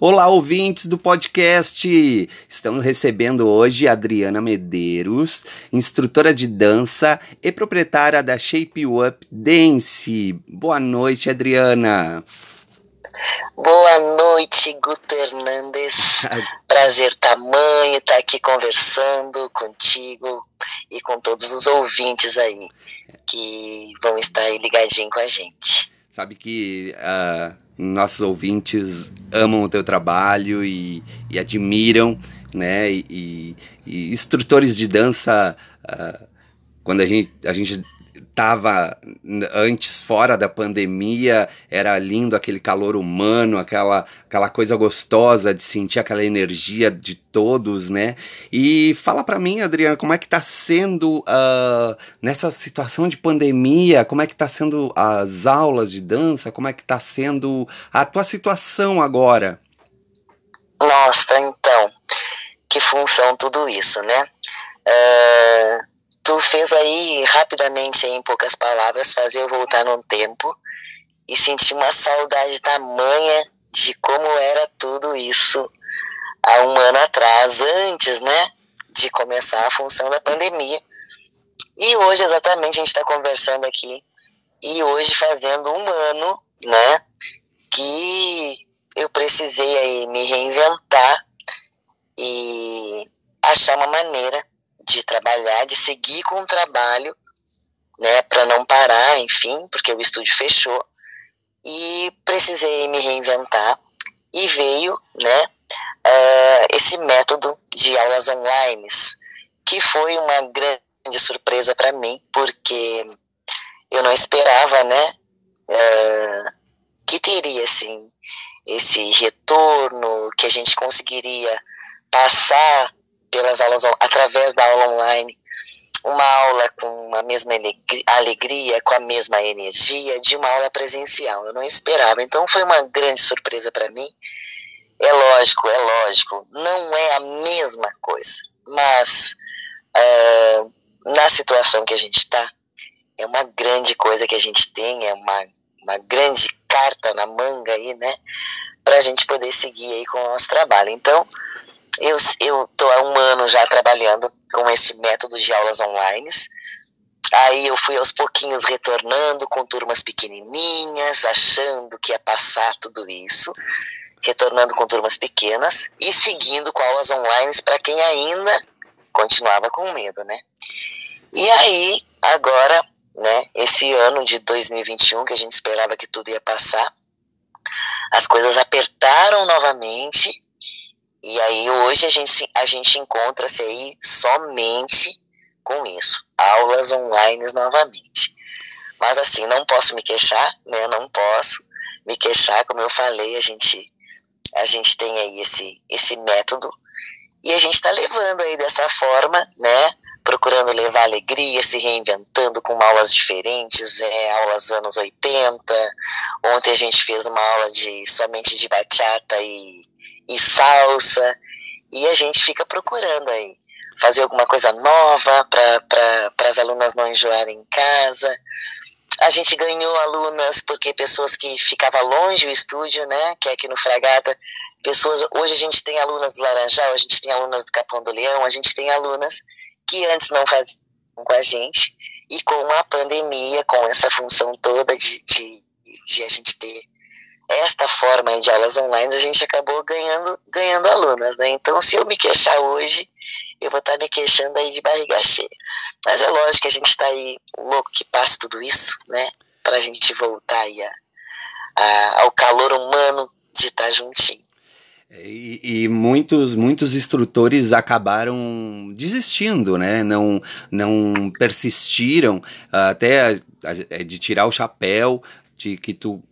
Olá, ouvintes do podcast! Estamos recebendo hoje a Adriana Medeiros, instrutora de dança e proprietária da Shape Up Dance. Boa noite, Adriana! Boa noite, Guto Hernandes. Prazer tamanho estar aqui conversando contigo e com todos os ouvintes aí que vão estar aí ligadinho com a gente. Sabe que uh, nossos ouvintes amam o teu trabalho e, e admiram, né? E, e, instrutores de dança, uh, quando a gente, a gente tava antes fora da pandemia, era lindo aquele calor humano, aquela, aquela coisa gostosa de sentir aquela energia de todos, né? E fala para mim, Adriana, como é que tá sendo uh, nessa situação de pandemia, como é que tá sendo as aulas de dança, como é que tá sendo a tua situação agora? Nossa, então, que função tudo isso, né? Uh tu fez aí rapidamente, em poucas palavras, fazer eu voltar num tempo e sentir uma saudade tamanha de como era tudo isso há um ano atrás, antes, né, de começar a função da pandemia. E hoje, exatamente, a gente está conversando aqui e hoje fazendo um ano, né, que eu precisei aí me reinventar e achar uma maneira de trabalhar, de seguir com o trabalho, né, para não parar, enfim, porque o estúdio fechou. E precisei me reinventar e veio, né, uh, esse método de aulas online, que foi uma grande surpresa para mim, porque eu não esperava, né, uh, que teria, assim, esse retorno, que a gente conseguiria passar pelas aulas através da aula online, uma aula com a mesma alegria, com a mesma energia de uma aula presencial. Eu não esperava. Então foi uma grande surpresa para mim. É lógico, é lógico, não é a mesma coisa, mas uh, na situação que a gente está, é uma grande coisa que a gente tem, é uma, uma grande carta na manga aí, né, para a gente poder seguir aí com o nosso trabalho. Então, eu estou há um ano já trabalhando com esse método de aulas online. Aí eu fui aos pouquinhos retornando com turmas pequenininhas, achando que ia passar tudo isso, retornando com turmas pequenas e seguindo com aulas online para quem ainda continuava com medo, né? E aí, agora, né, esse ano de 2021, que a gente esperava que tudo ia passar, as coisas apertaram novamente e aí hoje a gente, a gente encontra-se aí somente com isso, aulas online novamente. Mas assim, não posso me queixar, né? Não posso me queixar, como eu falei, a gente a gente tem aí esse esse método e a gente está levando aí dessa forma, né? Procurando levar alegria, se reinventando com aulas diferentes, é, aulas anos 80. Ontem a gente fez uma aula de somente de bachata e e salsa. E a gente fica procurando aí fazer alguma coisa nova para as alunas não enjoarem em casa. A gente ganhou alunas porque pessoas que ficavam longe do estúdio, né, que é aqui no Fragata, pessoas, hoje a gente tem alunas do Laranjal, a gente tem alunas do Capão do Leão, a gente tem alunas que antes não faziam com a gente, e com a pandemia, com essa função toda de, de, de a gente ter esta forma de aulas online, a gente acabou ganhando, ganhando alunas, né? Então, se eu me queixar hoje, eu vou estar me queixando aí de barriga cheia. Mas é lógico que a gente está aí louco que passe tudo isso, né? Para a gente voltar aí a, a, ao calor humano de estar juntinho. E, e, muitos, muitos instrutores acabaram desistindo, né? Não, não persistiram até de tirar o chapéu de que tu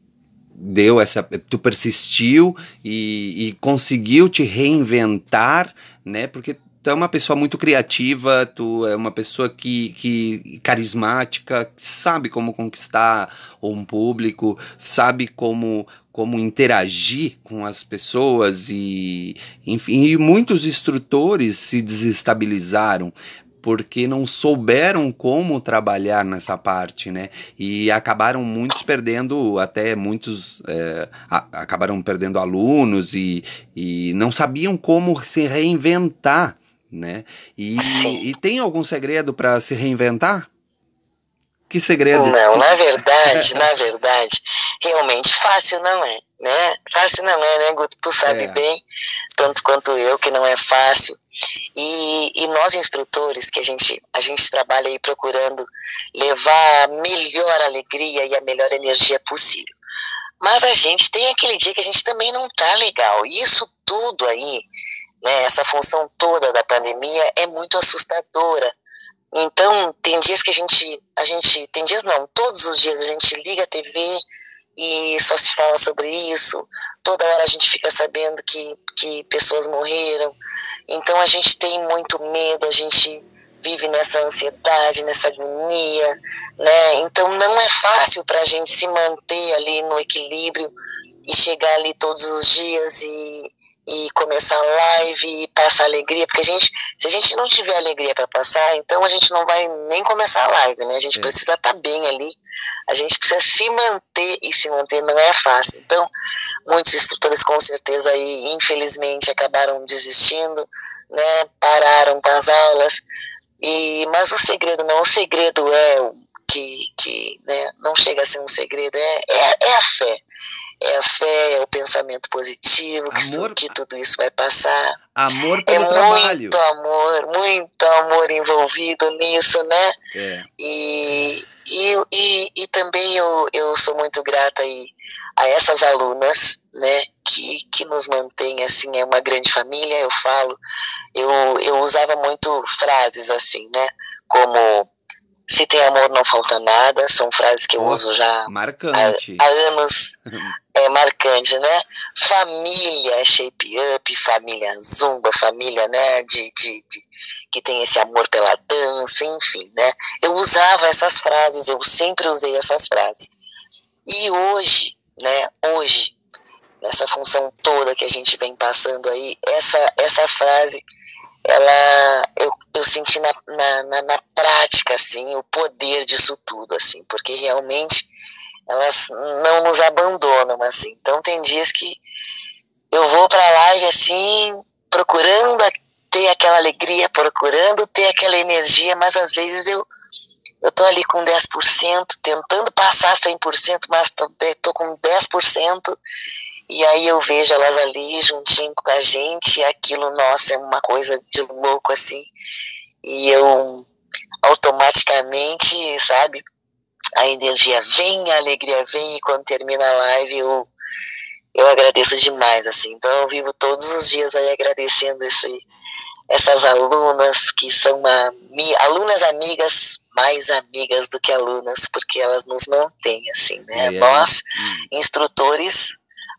deu essa tu persistiu e, e, conseguiu te reinventar né? Porque tu é uma pessoa muito criativa tu é uma pessoa que, que carismática sabe como conquistar um público sabe como como interagir com as pessoas e enfim e muitos instrutores se desestabilizaram porque não souberam como trabalhar nessa parte, né? E acabaram muitos perdendo, até muitos é, a, acabaram perdendo alunos e, e não sabiam como se reinventar, né? E, e tem algum segredo para se reinventar? Que segredo? Não, na verdade, na verdade, realmente fácil não é, né? Fácil não é, né, Guto? Tu sabe é. bem, tanto quanto eu, que não é fácil. E, e nós instrutores, que a gente, a gente trabalha aí procurando levar a melhor alegria e a melhor energia possível. Mas a gente tem aquele dia que a gente também não tá legal. E isso tudo aí, né, essa função toda da pandemia é muito assustadora então, tem dias que a gente, a gente, tem dias não, todos os dias a gente liga a TV e só se fala sobre isso. Toda hora a gente fica sabendo que, que pessoas morreram. Então a gente tem muito medo, a gente vive nessa ansiedade, nessa agonia, né? Então não é fácil para a gente se manter ali no equilíbrio e chegar ali todos os dias e, e começar a live e passar alegria, porque a gente, se a gente não tiver alegria para passar, então a gente não vai nem começar a live, né? A gente é. precisa estar tá bem ali, a gente precisa se manter e se manter não é fácil. Então, muitos instrutores com certeza aí, infelizmente, acabaram desistindo, né? Pararam com as aulas. E mas o segredo não, o segredo é que, que né, não chega a ser um segredo, é, é, é a fé é a fé, é o pensamento positivo, amor, que, que tudo isso vai passar. Amor pelo é trabalho. muito amor, muito amor envolvido nisso, né? É. E, e, e, e, também eu, eu sou muito grata aí a essas alunas, né, que, que nos mantém, assim, é uma grande família, eu falo, eu, eu usava muito frases assim, né, como se tem amor, não falta nada. São frases que eu oh, uso já marcante. Há, há, anos. é marcante, né? Família shape up, família zumba, família, né? De, de, de, que tem esse amor pela dança, enfim, né? Eu usava essas frases, eu sempre usei essas frases. E hoje, né? Hoje, nessa função toda que a gente vem passando aí, essa, essa frase ela eu, eu senti na, na, na, na, prática assim o poder disso tudo assim porque realmente elas não nos abandonam assim. Então tem dias que eu vou para live assim procurando ter aquela alegria procurando ter aquela energia mas às vezes eu eu tô ali com 10%, tentando passar 100%, mas tô, tô com 10%, e aí eu vejo elas ali juntinho com a gente, e aquilo, nossa, é uma coisa de louco assim. E eu automaticamente, sabe, a energia vem, a alegria vem, e quando termina a live eu, eu agradeço demais, assim. Então eu vivo todos os dias aí agradecendo esse, essas alunas que são uma, alunas amigas, mais amigas do que alunas, porque elas nos mantêm, assim, né? É, é. Nós, instrutores,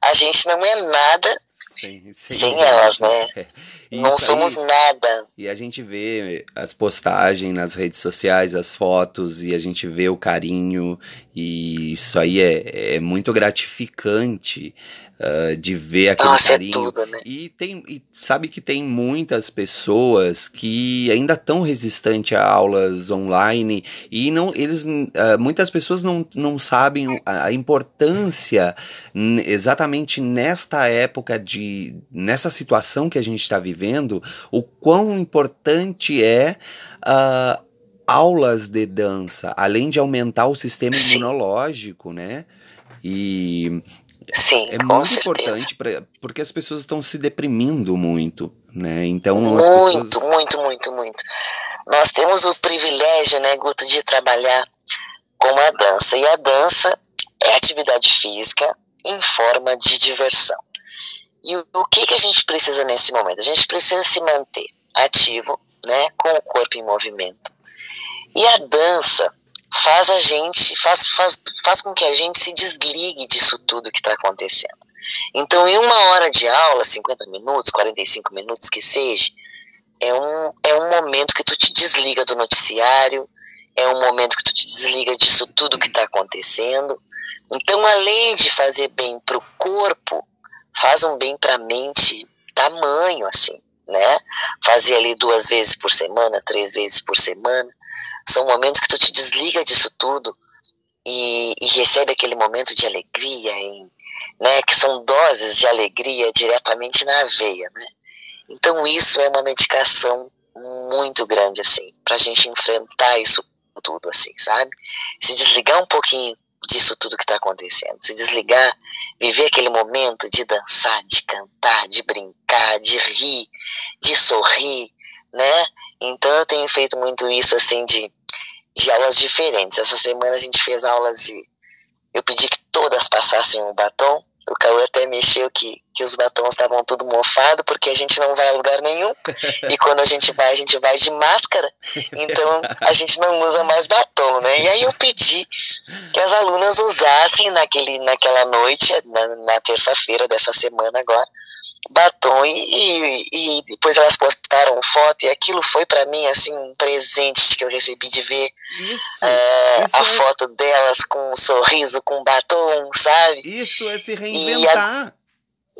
a gente não é nada sem, sem, sem elas, né? É. Não somos aí, nada. E a gente vê as postagens nas redes sociais, as fotos, e a gente vê o carinho, e isso aí é, é muito gratificante uh, de ver aquele Nossa, é carinho. É tudo, né? E tem, e sabe que tem muitas pessoas que ainda estão resistentes a aulas online e não, eles, uh, muitas pessoas não, não sabem a, a importância exatamente nesta época de, nessa situação que a gente está vivendo, o quão importante é uh, aulas de dança, além de aumentar o sistema imunológico, né? E Sim, é muito certeza. importante pra, porque as pessoas estão se deprimindo muito, né? Então muito, pessoas... muito, muito, muito. Nós temos o privilégio, né, Guto, de trabalhar com a dança e a dança é atividade física em forma de diversão. E o, o que que a gente precisa nesse momento? A gente precisa se manter ativo, né, com o corpo em movimento. E a dança faz a gente, faz, faz, faz com que a gente se desligue disso tudo que está acontecendo. Então, em uma hora de aula, 50 minutos, 45 minutos que seja, é um, é um momento que tu te desliga do noticiário, é um momento que tu te desliga disso tudo que está acontecendo. Então, além de fazer bem para o corpo, faz um bem para a mente tamanho, assim, né? Fazia ali duas vezes por semana, três vezes por semana. São momentos que tu te desliga disso tudo e, e recebe aquele momento de alegria, em, né? Que são doses de alegria diretamente na veia, né? Então isso é uma medicação muito grande, assim, pra gente enfrentar isso tudo, assim, sabe? Se desligar um pouquinho disso tudo que está acontecendo. Se desligar, viver aquele momento de dançar, de cantar, de brincar, de rir, de sorrir, né? Então eu tenho feito muito isso assim de, de aulas diferentes. Essa semana a gente fez aulas de. Eu pedi que todas passassem um batom o Cauê até mexeu que, que os batons estavam tudo mofado, porque a gente não vai a lugar nenhum. E quando a gente vai, a gente vai de máscara. Então a gente não usa mais batom, né? E aí eu pedi que as alunas usassem naquele, naquela noite, na, na terça-feira dessa semana agora, batom e, e, depois elas postaram foto e aquilo foi para mim assim um presente que eu recebi de ver isso, é, isso a é... foto delas com um sorriso, com batom, sabe? Isso é se reinventar.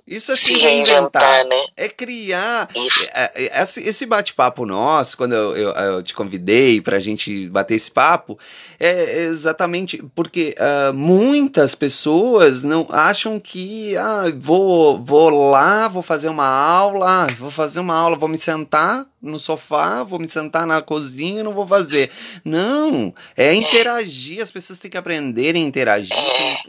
Isso é se, se reinventar, reinventar, né? É criar. Isso. É, é, Esse, esse bate-papo nosso, quando eu, eu, eu te convidei pra gente bater esse papo, é exatamente porque uh, muitas pessoas não acham que ah, vou, vou lá, vou fazer uma aula, ah, vou fazer uma aula, vou me sentar no sofá, vou me sentar na cozinha e não vou fazer. Não, é interagir, as pessoas têm que aprenderem a interagir,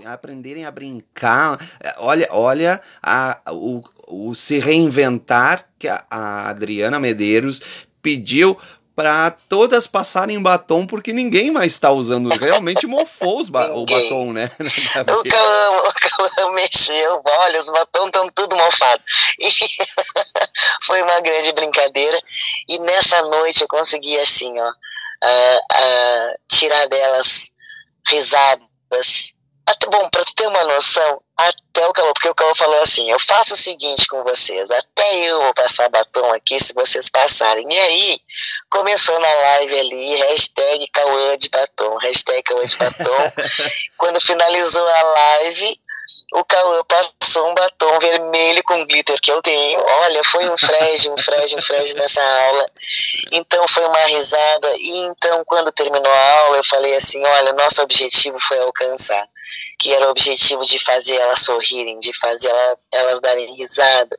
aprenderem a brincar. Olha, olha a, o, o se reinventar que a, a Adriana Medeiros pediu para todas passarem batom, porque ninguém mais está usando. Realmente mofou os ba o batom, né? O Cauã, o Cauã mexeu, olha, os batons estão tudo mofados. Foi uma grande brincadeira. E nessa noite eu consegui, assim, ó, uh, uh, tirar delas risadas. Até, bom, para tu ter uma noção, até o Cauã, porque o Cauã falou assim: eu faço o seguinte com vocês, até eu vou passar batom aqui se vocês passarem. E aí, começou na live ali, hashtag Cauã de batom, hashtag Cauã de batom. Quando finalizou a live, o Cauã passou um batom vermelho com glitter que eu tenho. Olha, foi um frege, um frege, um frege nessa aula. Então foi uma risada. E então, quando terminou a aula, eu falei assim: olha, nosso objetivo foi alcançar. Que era o objetivo de fazer elas sorrirem, de fazer ela, elas darem risada.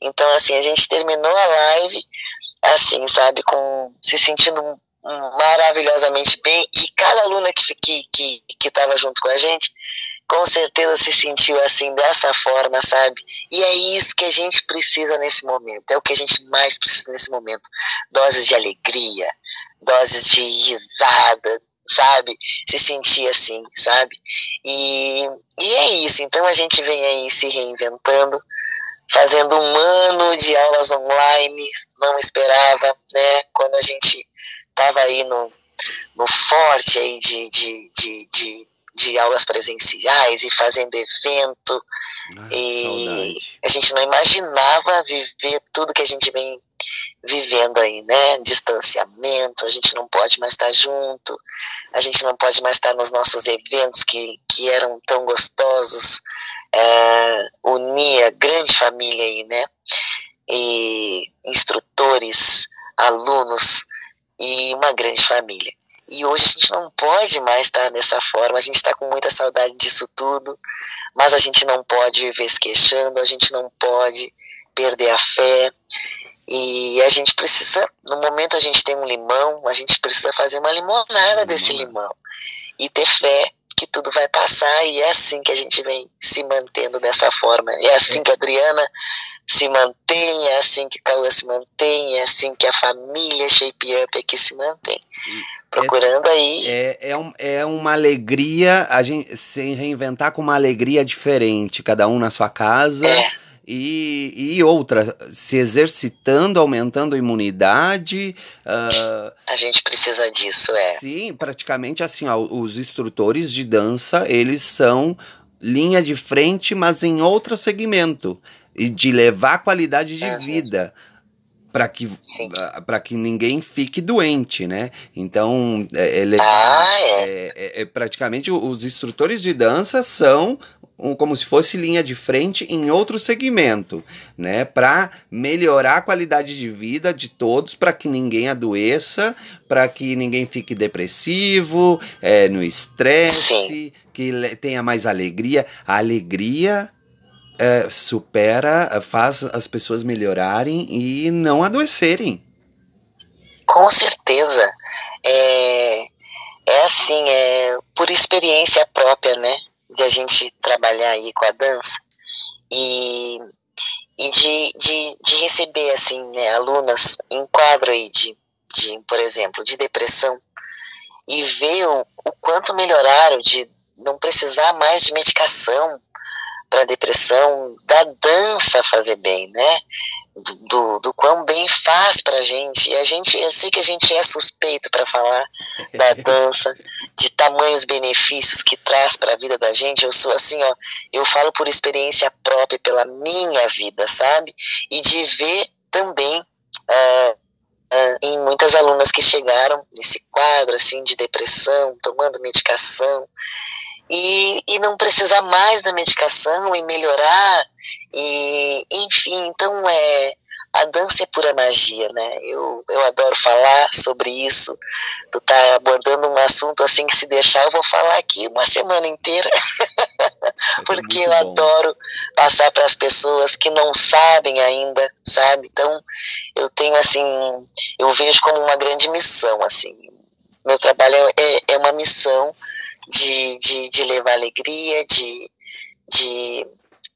Então, assim, a gente terminou a live, assim, sabe, com se sentindo maravilhosamente bem. E cada aluna que que que que estava junto com a gente com certeza se sentiu assim dessa forma, sabe? E é isso que a gente precisa nesse momento, é o que a gente mais precisa nesse momento. Doses de alegria, doses de risada, sabe? Se sentir assim, sabe? E, e é isso, então a gente vem aí se reinventando, fazendo um ano de aulas online, não esperava, né? Quando a gente tava aí no, no forte aí de, de, de, de de aulas presenciais e fazendo evento. Ah, e saudade. a gente não imaginava viver tudo que a gente vem vivendo aí, né? Distanciamento, a gente não pode mais estar junto, a gente não pode mais estar nos nossos eventos que, que eram tão gostosos, é, unir a grande família aí, né? E instrutores, alunos e uma grande família. E hoje a gente não pode mais estar dessa forma, a gente está com muita saudade disso tudo, mas a gente não pode viver se queixando, a gente não pode perder a fé. E a gente precisa, no momento a gente tem um limão, a gente precisa fazer uma limonada desse limão e ter fé que tudo vai passar e é assim que a gente vem se mantendo dessa forma. É assim que a Adriana se mantém, é assim que o Cauã se mantém, é assim que a família Shape Up aqui se mantém procurando aí. É, é, um, é uma alegria, a gente se reinventar com uma alegria diferente, cada um na sua casa. É. E, e outra, se exercitando, aumentando a imunidade. Uh, a gente precisa disso, é. Sim, praticamente assim, ó, os instrutores de dança, eles são linha de frente, mas em outro segmento. E de levar qualidade de uhum. vida para que para que ninguém fique doente, né? Então é, é, ah, é. é, é, é praticamente os instrutores de dança são como se fosse linha de frente em outro segmento, né? Para melhorar a qualidade de vida de todos, para que ninguém adoeça, para que ninguém fique depressivo, é, no estresse, que tenha mais alegria. A alegria é, supera, faz as pessoas melhorarem e não adoecerem. Com certeza. É, é assim, é por experiência própria, né? De a gente trabalhar aí com a dança e, e de, de, de receber, assim, né, alunas em quadro aí de, de, por exemplo, de depressão e ver o, o quanto melhoraram de não precisar mais de medicação, para depressão, da dança fazer bem, né? Do, do quão bem faz para a gente. E a gente, eu sei que a gente é suspeito para falar da dança, de tamanhos benefícios que traz para a vida da gente. Eu sou assim, ó, eu falo por experiência própria, pela minha vida, sabe? E de ver também uh, uh, em muitas alunas que chegaram nesse quadro assim de depressão, tomando medicação e, e não precisar mais da medicação e melhorar e enfim então é a dança é pura magia, né? Eu, eu adoro falar sobre isso. Tu tá abordando um assunto assim que se deixar eu vou falar aqui uma semana inteira. Porque eu adoro passar para as pessoas que não sabem ainda, sabe? Então, eu tenho assim, eu vejo como uma grande missão, assim. Meu trabalho é, é uma missão de, de, de levar alegria, de, de,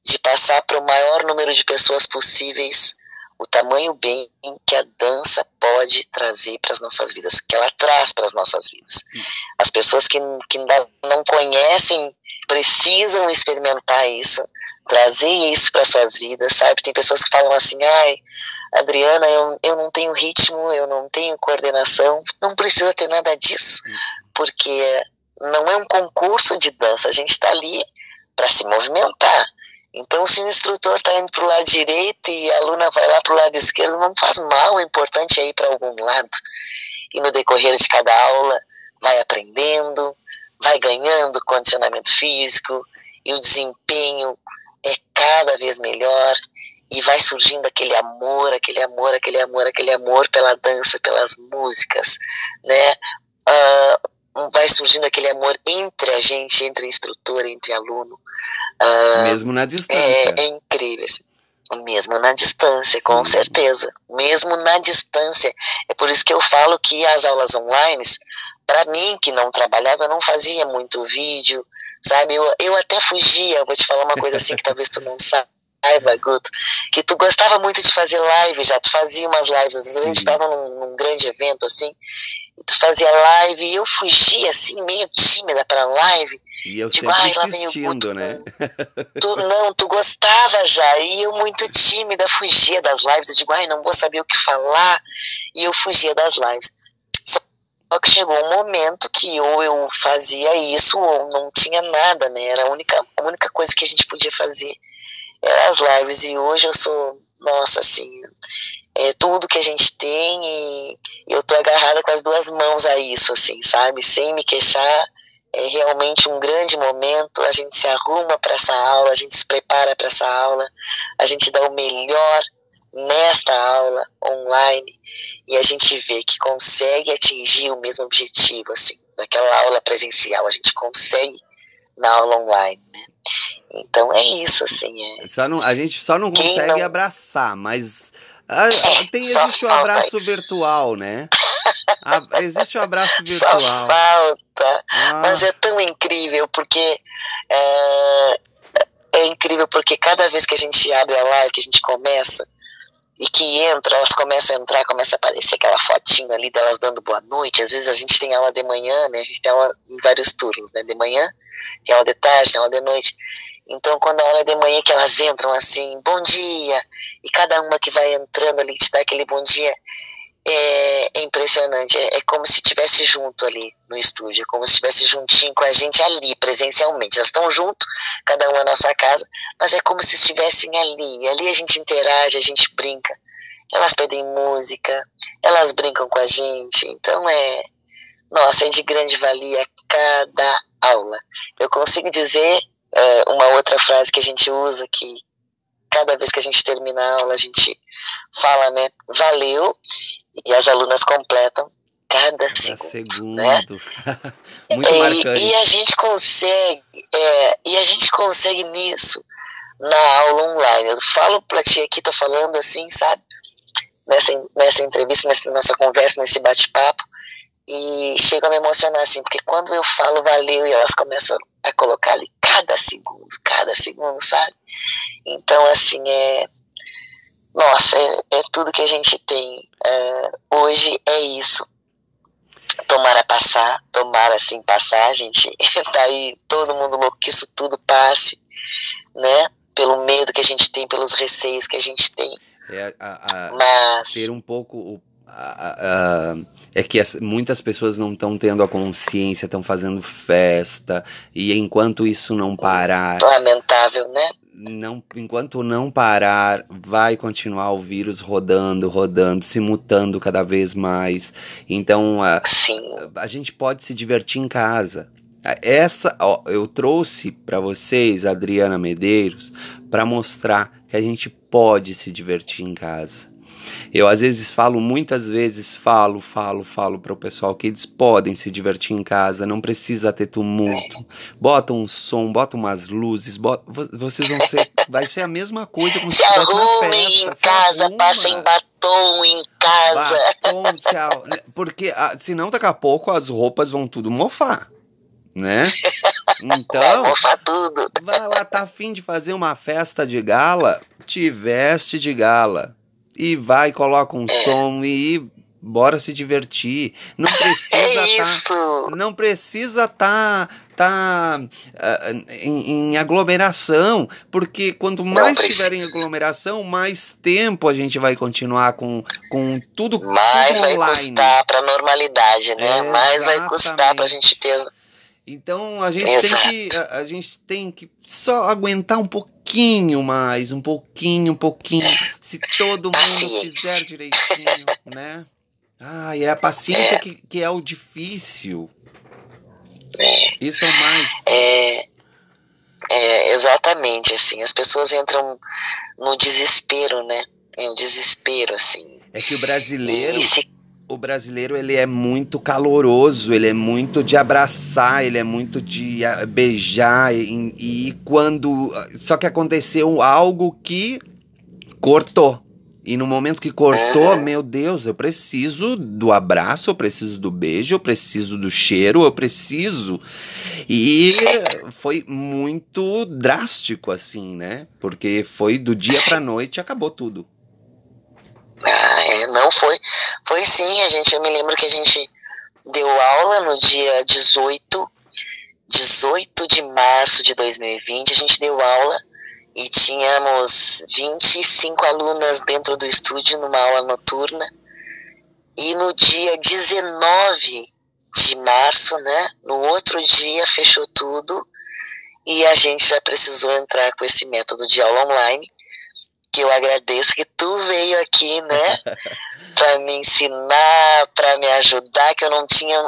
de passar para o maior número de pessoas possíveis o tamanho bem que a dança pode trazer para as nossas vidas, que ela traz para as nossas vidas. As pessoas que, que não conhecem precisam experimentar isso, trazer isso para suas vidas, sabe? Tem pessoas que falam assim, ai, Adriana, eu, eu não tenho ritmo, eu não tenho coordenação, não precisa ter nada disso, porque não é um concurso de dança, a gente está ali para se movimentar. Então, se o instrutor está indo para o lado direito e a aluna vai lá para o lado esquerdo, não faz mal, o importante é ir para algum lado. E no decorrer de cada aula, vai aprendendo, vai ganhando condicionamento físico e o desempenho é cada vez melhor e vai surgindo aquele amor, aquele amor, aquele amor, aquele amor pela dança, pelas músicas, né? Uh, vai surgindo aquele amor entre a gente, entre instrutor, entre aluno. Uh, Mesmo na distância. É, é incrível. Assim. Mesmo na distância, Sim. com certeza. Mesmo na distância. É por isso que eu falo que as aulas online, para mim que não trabalhava, eu não fazia muito vídeo, sabe? Eu, eu até fugia, vou te falar uma coisa assim que talvez tu não saiba raiva, Guto, que tu gostava muito de fazer live já, tu fazia umas lives, às vezes a gente estava num, num, grande evento assim, fazia live e eu fugia assim, meio tímida para live. E eu Digo, sempre ah, insistindo, né? Tu, não, tu gostava já, e eu muito tímida, fugia das lives, eu digo, ai, não vou saber o que falar, e eu fugia das lives. Só que chegou um momento que ou eu fazia isso ou não tinha nada, né? Era a única, a única coisa que a gente podia fazer era as lives, e hoje eu sou, nossa, assim, é, tudo que a gente tem e eu tô agarrada com as duas mãos a isso, assim, sabe? Sem me queixar. É realmente um grande momento. A gente se arruma para essa aula, a gente se prepara para essa aula, a gente dá o melhor nesta aula online e a gente vê que consegue atingir o mesmo objetivo, assim, naquela aula presencial. A gente consegue na aula online, né? Então é isso, assim. É... Só não, a gente só não consegue não... abraçar, mas ah, é, tem, existe o um abraço virtual, né? existe o um abraço virtual. Só falta. Ah. Mas é tão incrível, porque é, é, incrível porque cada vez que a gente abre a live, que a gente começa, e que entra, elas começam a entrar, começa a aparecer aquela fotinho ali delas dando boa noite. Às vezes a gente tem aula de manhã, né? A gente tem aula em vários turnos, né? De manhã, tem aula de tarde, tem aula de noite. Então, quando a aula é de manhã que elas entram assim, bom dia, e cada uma que vai entrando ali te dá aquele bom dia, é, é impressionante. É, é, como se estivesse junto ali no estúdio, é como se estivesse juntinho com a gente ali, presencialmente. Elas estão junto, cada uma na nossa casa, mas é como se estivessem ali. E ali a gente interage, a gente brinca. elas pedem música, elas brincam com a gente, então é, nossa, é de grande valia cada aula. Eu consigo dizer uh, uma outra frase que a gente usa que cada vez que a gente termina a aula a gente fala, né, valeu, e as alunas completam cada, cada segundo. segundo. Né? Muito é, marcante. E, e, a gente consegue, é, e a gente consegue nisso na aula online. Eu falo pra ti aqui, tô falando assim, sabe? Nessa, nessa entrevista, nessa nossa conversa, nesse bate-papo, e chego a me emocionar assim, porque quando eu falo valeu e elas começam a colocar ali cada segundo, cada segundo, sabe? Então, assim, é. Nossa, é, é tudo que a gente tem. Uh, hoje é isso. Tomara passar, tomara assim passar, a gente tá aí todo mundo louco que isso tudo passe, né? Pelo medo que a gente tem, pelos receios que a gente tem. É, a, a, Mas... Ter um pouco. A, é que as, muitas pessoas não estão tendo a consciência, estão fazendo festa, e enquanto isso não parar. Lamentável, né? Não, enquanto não parar, vai continuar o vírus rodando, rodando, se mutando cada vez mais. Então, a, a gente pode se divertir em casa. Essa, ó, eu trouxe para vocês, Adriana Medeiros, para mostrar que a gente pode se divertir em casa. Eu às vezes falo, muitas vezes falo, falo, falo para o pessoal que eles podem se divertir em casa, não precisa ter tumulto. Bota um som, bota umas luzes, bota, vocês vão ser, vai ser a mesma coisa como se, se estivesse na festa. em casa, passem batom em casa. Batom, tchau. Né? Porque ah, senão daqui a pouco as roupas vão tudo mofar né? Então, vai lá, tá afim de fazer uma festa de gala? Te veste de gala e vai, coloca um é. som e bora se divertir. Não precisa é tá, não precisa tá tá uh, em, em, aglomeração, porque quanto mais tiver em aglomeração, mais tempo a gente vai continuar com, com tudo, mais tudo vai custar para normalidade, né? É, mais vai custar para a gente ter então a gente Exato. tem que a, a, gente tem que só aguentar um pouquinho mais, um pouquinho, um pouquinho, se todo mundo fizer direitinho, né? Ah, e é a paciência é. Que, que é o difícil. É. Isso é o mais. É, é, exatamente, assim, as pessoas entram no desespero, né? É um desespero, assim. É que o brasileiro. E se o brasileiro ele é muito caloroso, ele é muito de abraçar, ele é muito de ah, beijar e, e quando só que aconteceu algo que cortou. E no momento que cortou, meu Deus, eu preciso do abraço, eu preciso do beijo, eu preciso do cheiro, eu preciso. E foi muito drástico assim, né? Porque foi do dia pra noite e acabou tudo. Ah, é, não foi. Foi sim, a gente, eu me lembro que a gente deu aula no dia 18, 18 de março de 2020, a gente deu aula e tínhamos 25 alunas dentro do estúdio numa aula noturna. E no dia 19 de março, né, no outro dia fechou tudo e a gente já precisou entrar com esse método de aula online que eu agradeço que tu veio aqui, né, para me ensinar, para me ajudar, que eu não tinha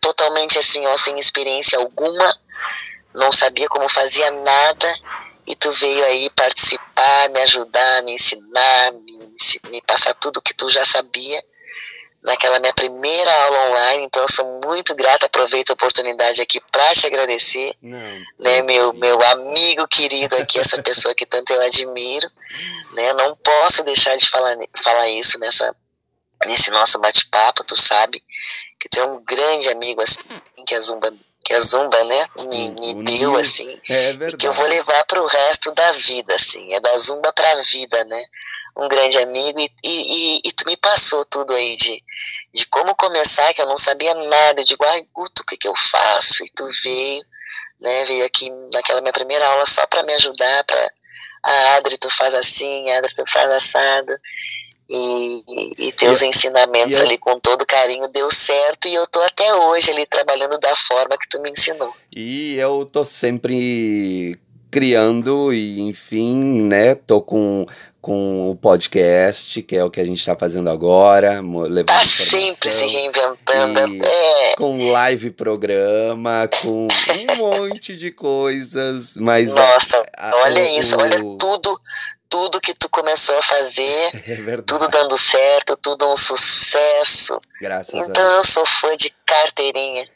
totalmente assim, ó, sem experiência alguma, não sabia como fazia nada, e tu veio aí participar, me ajudar, me ensinar, me, me passar tudo que tu já sabia naquela minha primeira aula online, então eu sou muito grata, aproveito a oportunidade aqui para te agradecer, não, né, meu, meu amigo querido aqui, essa pessoa que tanto eu admiro, né, não posso deixar de falar, falar isso nessa, nesse nosso bate-papo, tu sabe que tu é um grande amigo, assim, que a Zumba que a Zumba, né, me, me deu, assim, é e que eu vou levar para o resto da vida, assim, é da Zumba para a vida, né, um grande amigo e, e, e, tu me passou tudo aí de, de como começar, que eu não sabia nada. Digo, ai, Guto, o que, que eu faço? E tu veio, né? Veio aqui naquela minha primeira aula só para me ajudar, para a Adri, tu faz assim, a Adri, tu faz assado. E, e, e teus e, ensinamentos ali com todo carinho deu certo e eu tô até hoje ali trabalhando da forma que tu me ensinou. E eu tô sempre criando e enfim, né, tô com com o podcast, que é o que a gente está fazendo agora, levando tá sempre se reinventando, é. com live programa, com um monte de coisas, mas nossa, a, a, olha o, isso, olha tudo tudo que tu começou a fazer, é tudo dando certo, tudo um sucesso. Graças então, a Deus. Então eu sou fã de carteirinha,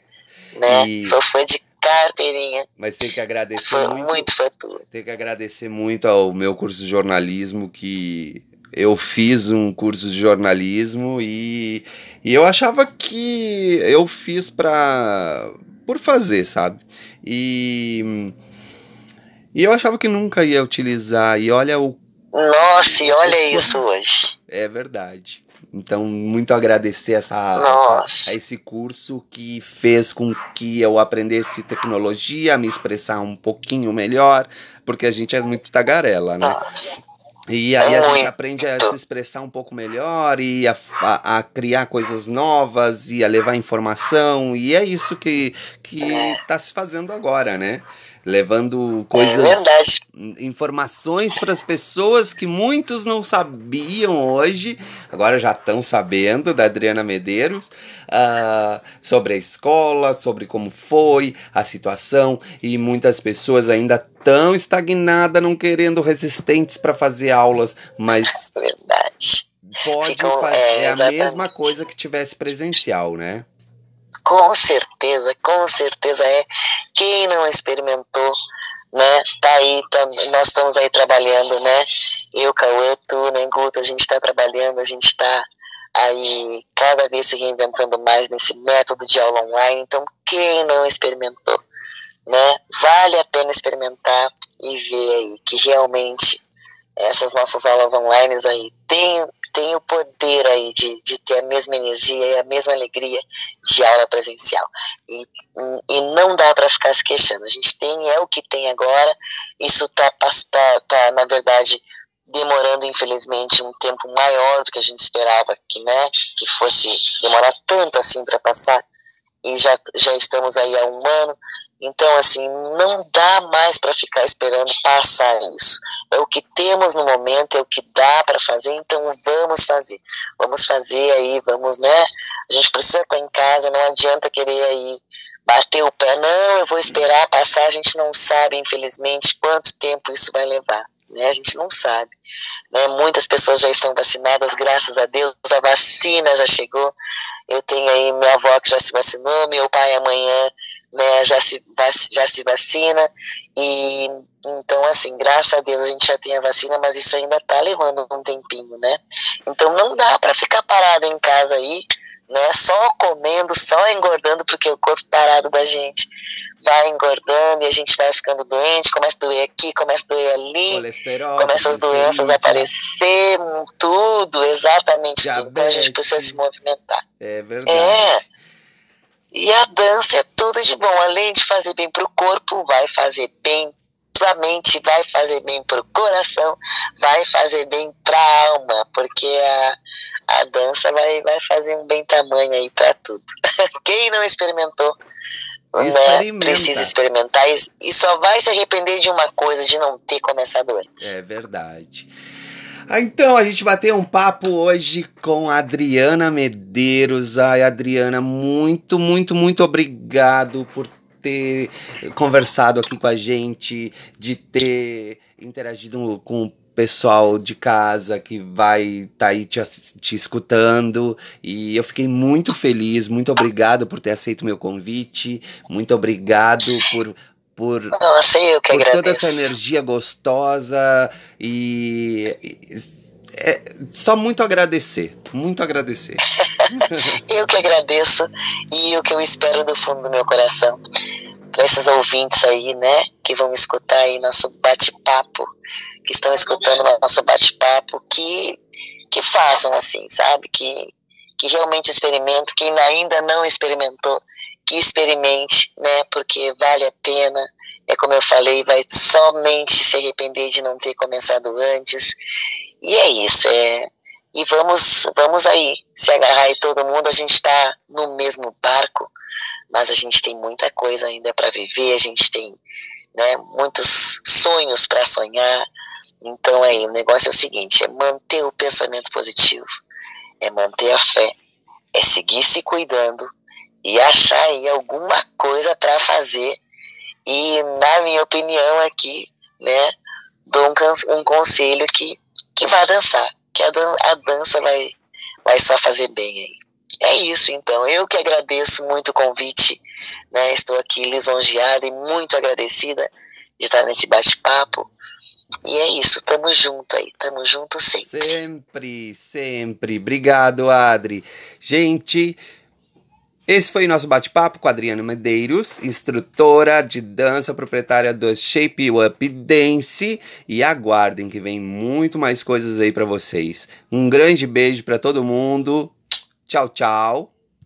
né? E... Sou fã de carteirinha. Mas tem que agradecer foi muito. Muito tudo. Tem que agradecer muito ao meu curso de jornalismo que eu fiz um curso de jornalismo e, e eu achava que eu fiz para por fazer, sabe? E e eu achava que nunca ia utilizar e olha o Nossa, e olha isso hoje. É verdade. Então, muito agradecer essa, essa, a esse curso que fez com que eu aprendesse tecnologia, me expressar um pouquinho melhor, porque a gente é muito tagarela, né? E aí a gente aprende a se expressar um pouco melhor e a, a, a, criar coisas novas e a levar informação. E é isso que, que tá se fazendo agora, né? Levando coisas, é informações para as pessoas que muitos não sabiam hoje, agora já estão sabendo da Adriana Medeiros, uh, sobre a escola, sobre como foi a situação e muitas pessoas ainda tão estagnadas, não querendo resistentes para fazer aulas, mas verdade. Pode Ficam, fazer, é, é a mesma coisa que tivesse presencial, né? Com certeza, com certeza é. Quem não experimentou, né? Tá aí, nós estamos aí trabalhando, né? Eu, Cauê, tu, né, Guto, a gente está trabalhando, a gente está aí cada vez se reinventando mais nesse método de aula online. Então, quem não experimentou, né? Vale a pena experimentar e ver aí que realmente essas nossas aulas online aí têm tem o poder aí de, de ter a mesma energia e a mesma alegria de aula presencial. E, e não dá para ficar se queixando. A gente tem, é o que tem agora, isso está, tá, tá, na verdade, demorando, infelizmente, um tempo maior do que a gente esperava que, né, que fosse demorar tanto assim para passar. E já, já estamos aí há um ano. Então, assim, não dá mais para ficar esperando passar isso. É o que temos no momento, é o que dá para fazer, então vamos fazer. Vamos fazer aí, vamos, né? A gente precisa estar em casa, não adianta querer aí bater o pé, não, eu vou esperar passar, a gente não sabe, infelizmente, quanto tempo isso vai levar. Né? A gente não sabe. Né? Muitas pessoas já estão vacinadas, graças a Deus, a vacina já chegou. Eu tenho aí minha avó que já se vacinou, meu pai amanhã né, já se, já se vacina. E então, assim, graças a Deus a gente já tem a vacina, mas isso ainda está levando um tempinho, né? Então não dá para ficar parado em casa aí, né? Só comendo, só engordando, porque o corpo parado da gente vai engordando e a gente vai ficando doente, começa a doer aqui, começa a doer ali, começa as doenças a aparecer, tudo, exatamente tudo. Então a gente precisa se movimentar. É verdade. É. E a dança é tudo de bom. Além de fazer bem para o corpo, vai fazer bem para a mente, vai fazer bem para o coração, vai fazer bem para a alma, porque a, a dança vai, vai fazer um bem tamanho aí para tudo. Quem não experimentou, né, precisa experimentar e, e só vai se arrepender de uma coisa, de não ter começado antes. É verdade. Ah, então, a gente bateu um papo hoje com a Adriana Medeiros. Ai, Adriana, muito, muito, muito obrigado por ter conversado aqui com a gente, de ter interagido com o pessoal de casa que vai estar tá aí te, te escutando. E eu fiquei muito feliz, muito obrigado por ter aceito meu convite, muito obrigado por por, Nossa, eu que por agradeço. toda essa energia gostosa e, e é só muito agradecer, muito agradecer. eu que agradeço e o que eu espero do fundo do meu coração para esses ouvintes aí, né, que vão escutar aí nosso bate-papo, que estão escutando nosso bate-papo, que que façam assim, sabe, que que realmente experimentem, quem ainda não experimentou, que experimente, né? Porque vale a pena. É como eu falei, vai somente se arrepender de não ter começado antes. E é isso, é. E vamos, vamos aí se agarrar aí todo mundo. A gente está no mesmo barco, mas a gente tem muita coisa ainda para viver. A gente tem né? Muitos sonhos para sonhar. Então aí, o negócio é o seguinte, é manter o pensamento positivo, é manter a fé, é seguir se cuidando e achar aí alguma coisa para fazer. E na minha opinião aqui, né, dou um, um conselho que que vai dançar, que a, dan a dança vai vai só fazer bem aí. É isso, então. Eu que agradeço muito o convite, né? Estou aqui lisonjeada e muito agradecida de estar nesse bate-papo. E é isso, tamo junto aí, tamo junto sempre. Sempre, sempre. Obrigado, Adri. Gente, esse foi o nosso bate-papo com a Adriana Medeiros, instrutora de dança, proprietária do Shape Up Dance. E aguardem que vem muito mais coisas aí para vocês. Um grande beijo para todo mundo. Tchau, tchau.